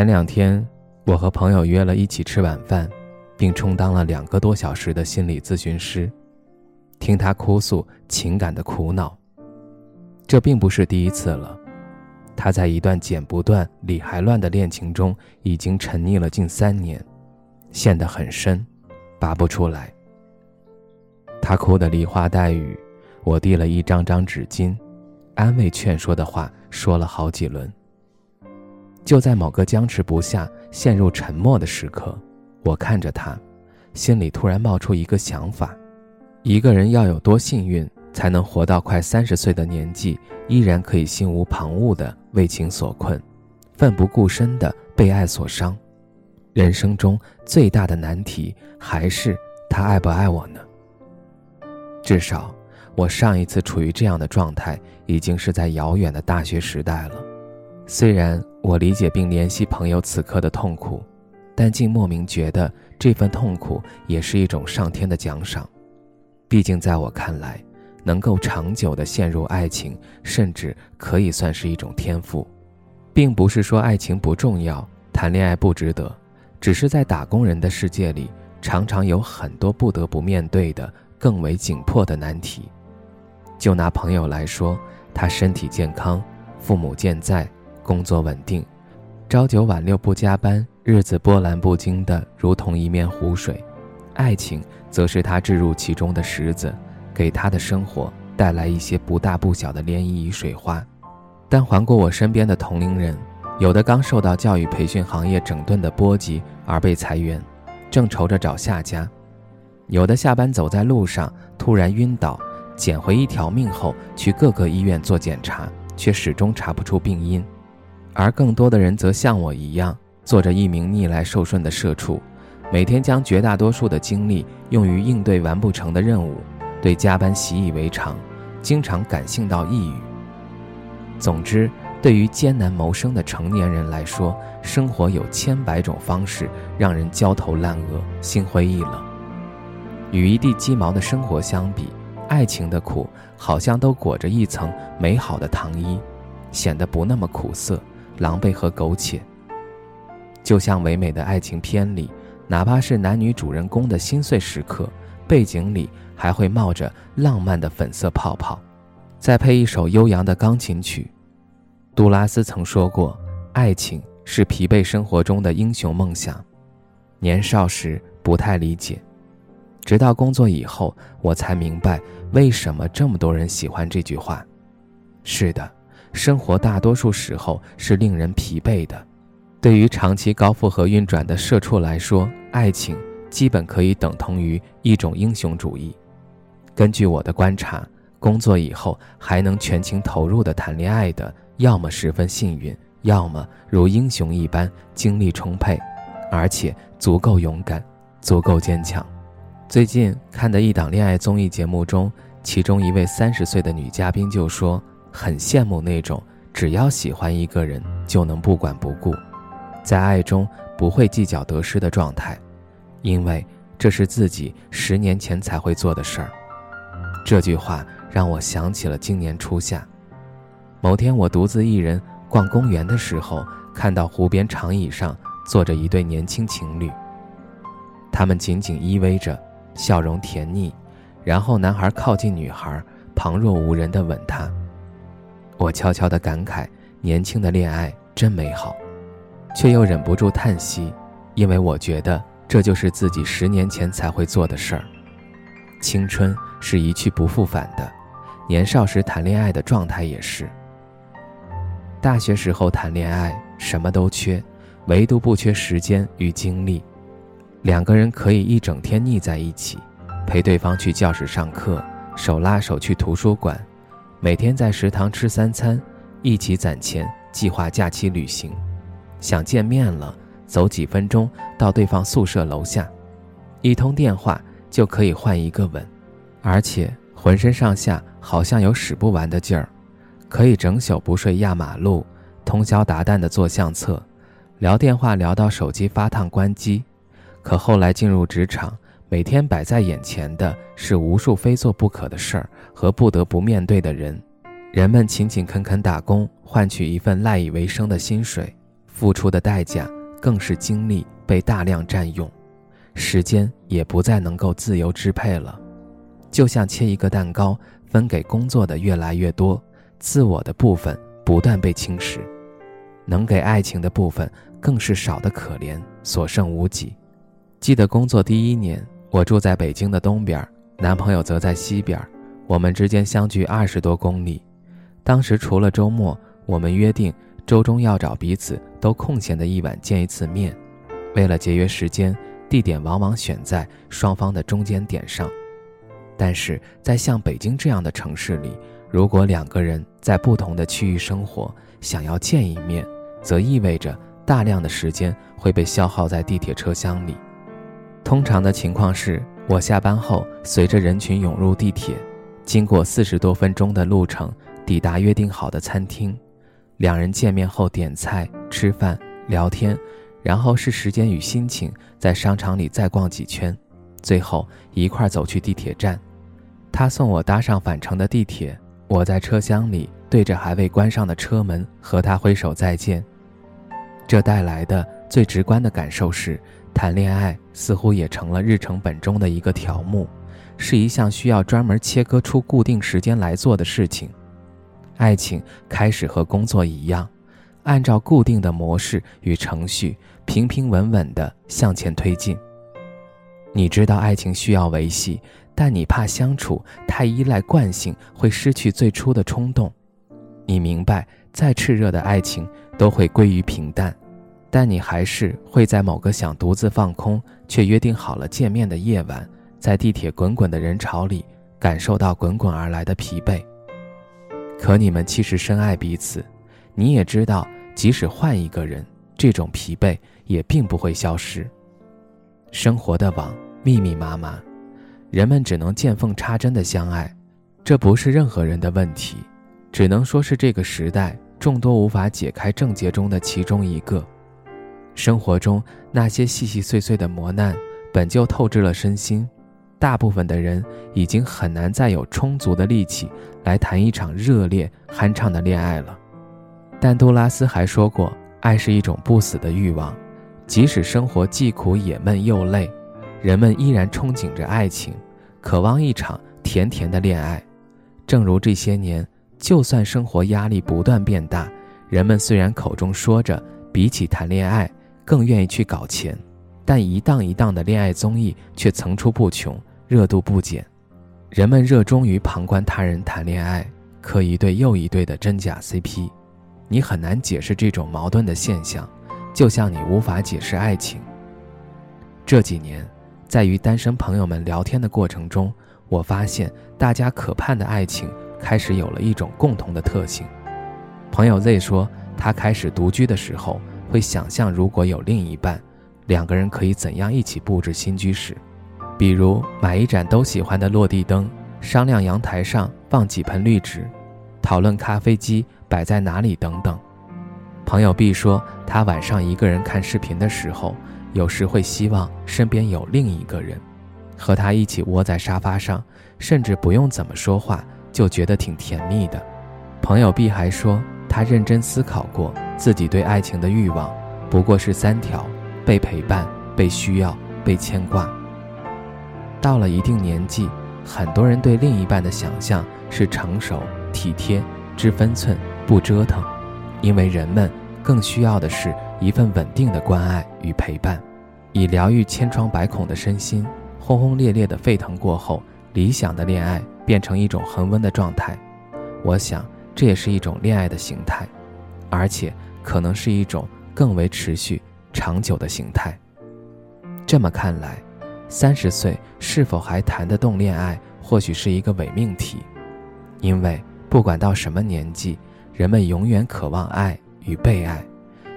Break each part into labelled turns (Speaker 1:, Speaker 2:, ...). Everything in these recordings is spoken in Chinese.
Speaker 1: 前两天，我和朋友约了一起吃晚饭，并充当了两个多小时的心理咨询师，听他哭诉情感的苦恼。这并不是第一次了，他在一段剪不断、理还乱的恋情中已经沉溺了近三年，陷得很深，拔不出来。他哭得梨花带雨，我递了一张张纸巾，安慰劝说的话说了好几轮。就在某个僵持不下、陷入沉默的时刻，我看着他，心里突然冒出一个想法：一个人要有多幸运，才能活到快三十岁的年纪，依然可以心无旁骛地为情所困，奋不顾身地被爱所伤？人生中最大的难题还是他爱不爱我呢？至少，我上一次处于这样的状态，已经是在遥远的大学时代了。虽然我理解并怜惜朋友此刻的痛苦，但竟莫名觉得这份痛苦也是一种上天的奖赏。毕竟在我看来，能够长久的陷入爱情，甚至可以算是一种天赋，并不是说爱情不重要，谈恋爱不值得，只是在打工人的世界里，常常有很多不得不面对的更为紧迫的难题。就拿朋友来说，他身体健康，父母健在。工作稳定，朝九晚六不加班，日子波澜不惊的如同一面湖水。爱情则是他置入其中的石子，给他的生活带来一些不大不小的涟漪与水花。但环顾我身边的同龄人，有的刚受到教育培训行业整顿的波及而被裁员，正愁着找下家；有的下班走在路上突然晕倒，捡回一条命后去各个医院做检查，却始终查不出病因。而更多的人则像我一样，做着一名逆来受顺的社畜，每天将绝大多数的精力用于应对完不成的任务，对加班习以为常，经常感性到抑郁。总之，对于艰难谋生的成年人来说，生活有千百种方式让人焦头烂额、心灰意冷。与一地鸡毛的生活相比，爱情的苦好像都裹着一层美好的糖衣，显得不那么苦涩。狼狈和苟且，就像唯美的爱情片里，哪怕是男女主人公的心碎时刻，背景里还会冒着浪漫的粉色泡泡，再配一首悠扬的钢琴曲。杜拉斯曾说过：“爱情是疲惫生活中的英雄梦想。”年少时不太理解，直到工作以后，我才明白为什么这么多人喜欢这句话。是的。生活大多数时候是令人疲惫的，对于长期高负荷运转的社畜来说，爱情基本可以等同于一种英雄主义。根据我的观察，工作以后还能全情投入的谈恋爱的，要么十分幸运，要么如英雄一般精力充沛，而且足够勇敢，足够坚强。最近看的一档恋爱综艺节目中，其中一位三十岁的女嘉宾就说。很羡慕那种只要喜欢一个人就能不管不顾，在爱中不会计较得失的状态，因为这是自己十年前才会做的事儿。这句话让我想起了今年初夏，某天我独自一人逛公园的时候，看到湖边长椅上坐着一对年轻情侣，他们紧紧依偎着，笑容甜腻，然后男孩靠近女孩，旁若无人地吻她。我悄悄地感慨，年轻的恋爱真美好，却又忍不住叹息，因为我觉得这就是自己十年前才会做的事儿。青春是一去不复返的，年少时谈恋爱的状态也是。大学时候谈恋爱什么都缺，唯独不缺时间与精力。两个人可以一整天腻在一起，陪对方去教室上课，手拉手去图书馆。每天在食堂吃三餐，一起攒钱，计划假期旅行，想见面了，走几分钟到对方宿舍楼下，一通电话就可以换一个吻，而且浑身上下好像有使不完的劲儿，可以整宿不睡压马路，通宵达旦的做相册，聊电话聊到手机发烫关机。可后来进入职场，每天摆在眼前的是无数非做不可的事儿和不得不面对的人。人们勤勤恳恳打工，换取一份赖以为生的薪水，付出的代价更是精力被大量占用，时间也不再能够自由支配了。就像切一个蛋糕，分给工作的越来越多，自我的部分不断被侵蚀，能给爱情的部分更是少得可怜，所剩无几。记得工作第一年，我住在北京的东边，男朋友则在西边，我们之间相距二十多公里。当时除了周末，我们约定周中要找彼此都空闲的一晚见一次面。为了节约时间，地点往往选在双方的中间点上。但是在像北京这样的城市里，如果两个人在不同的区域生活，想要见一面，则意味着大量的时间会被消耗在地铁车厢里。通常的情况是，我下班后随着人群涌入地铁，经过四十多分钟的路程。抵达约定好的餐厅，两人见面后点菜、吃饭、聊天，然后是时间与心情，在商场里再逛几圈，最后一块走去地铁站。他送我搭上返程的地铁，我在车厢里对着还未关上的车门和他挥手再见。这带来的最直观的感受是，谈恋爱似乎也成了日程本中的一个条目，是一项需要专门切割出固定时间来做的事情。爱情开始和工作一样，按照固定的模式与程序，平平稳稳地向前推进。你知道爱情需要维系，但你怕相处太依赖惯性会失去最初的冲动。你明白，再炽热的爱情都会归于平淡，但你还是会在某个想独自放空却约定好了见面的夜晚，在地铁滚滚的人潮里，感受到滚滚而来的疲惫。可你们其实深爱彼此，你也知道，即使换一个人，这种疲惫也并不会消失。生活的网密密麻麻，人们只能见缝插针的相爱，这不是任何人的问题，只能说是这个时代众多无法解开症结中的其中一个。生活中那些细细碎碎的磨难，本就透支了身心。大部分的人已经很难再有充足的力气来谈一场热烈酣畅的恋爱了，但杜拉斯还说过，爱是一种不死的欲望，即使生活既苦也闷又累，人们依然憧憬着爱情，渴望一场甜甜的恋爱。正如这些年，就算生活压力不断变大，人们虽然口中说着比起谈恋爱更愿意去搞钱，但一档一档的恋爱综艺却层出不穷。热度不减，人们热衷于旁观他人谈恋爱，磕一对又一对的真假 CP，你很难解释这种矛盾的现象，就像你无法解释爱情。这几年，在与单身朋友们聊天的过程中，我发现大家可盼的爱情开始有了一种共同的特性。朋友 Z 说，他开始独居的时候，会想象如果有另一半，两个人可以怎样一起布置新居室。比如买一盏都喜欢的落地灯，商量阳台上放几盆绿植，讨论咖啡机摆在哪里等等。朋友 B 说，他晚上一个人看视频的时候，有时会希望身边有另一个人，和他一起窝在沙发上，甚至不用怎么说话，就觉得挺甜蜜的。朋友 B 还说，他认真思考过，自己对爱情的欲望不过是三条：被陪伴、被需要、被牵挂。到了一定年纪，很多人对另一半的想象是成熟、体贴、知分寸、不折腾，因为人们更需要的是一份稳定的关爱与陪伴，以疗愈千疮百孔的身心。轰轰烈烈的沸腾过后，理想的恋爱变成一种恒温的状态。我想，这也是一种恋爱的形态，而且可能是一种更为持续、长久的形态。这么看来。三十岁是否还谈得动恋爱，或许是一个伪命题，因为不管到什么年纪，人们永远渴望爱，与被爱，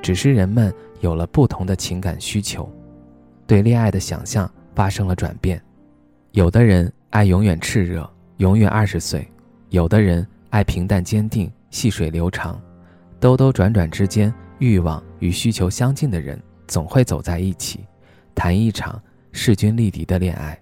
Speaker 1: 只是人们有了不同的情感需求，对恋爱的想象发生了转变。有的人爱永远炽热，永远二十岁；有的人爱平淡坚定，细水流长。兜兜转转之间，欲望与需求相近的人总会走在一起，谈一场势均力敌的恋爱。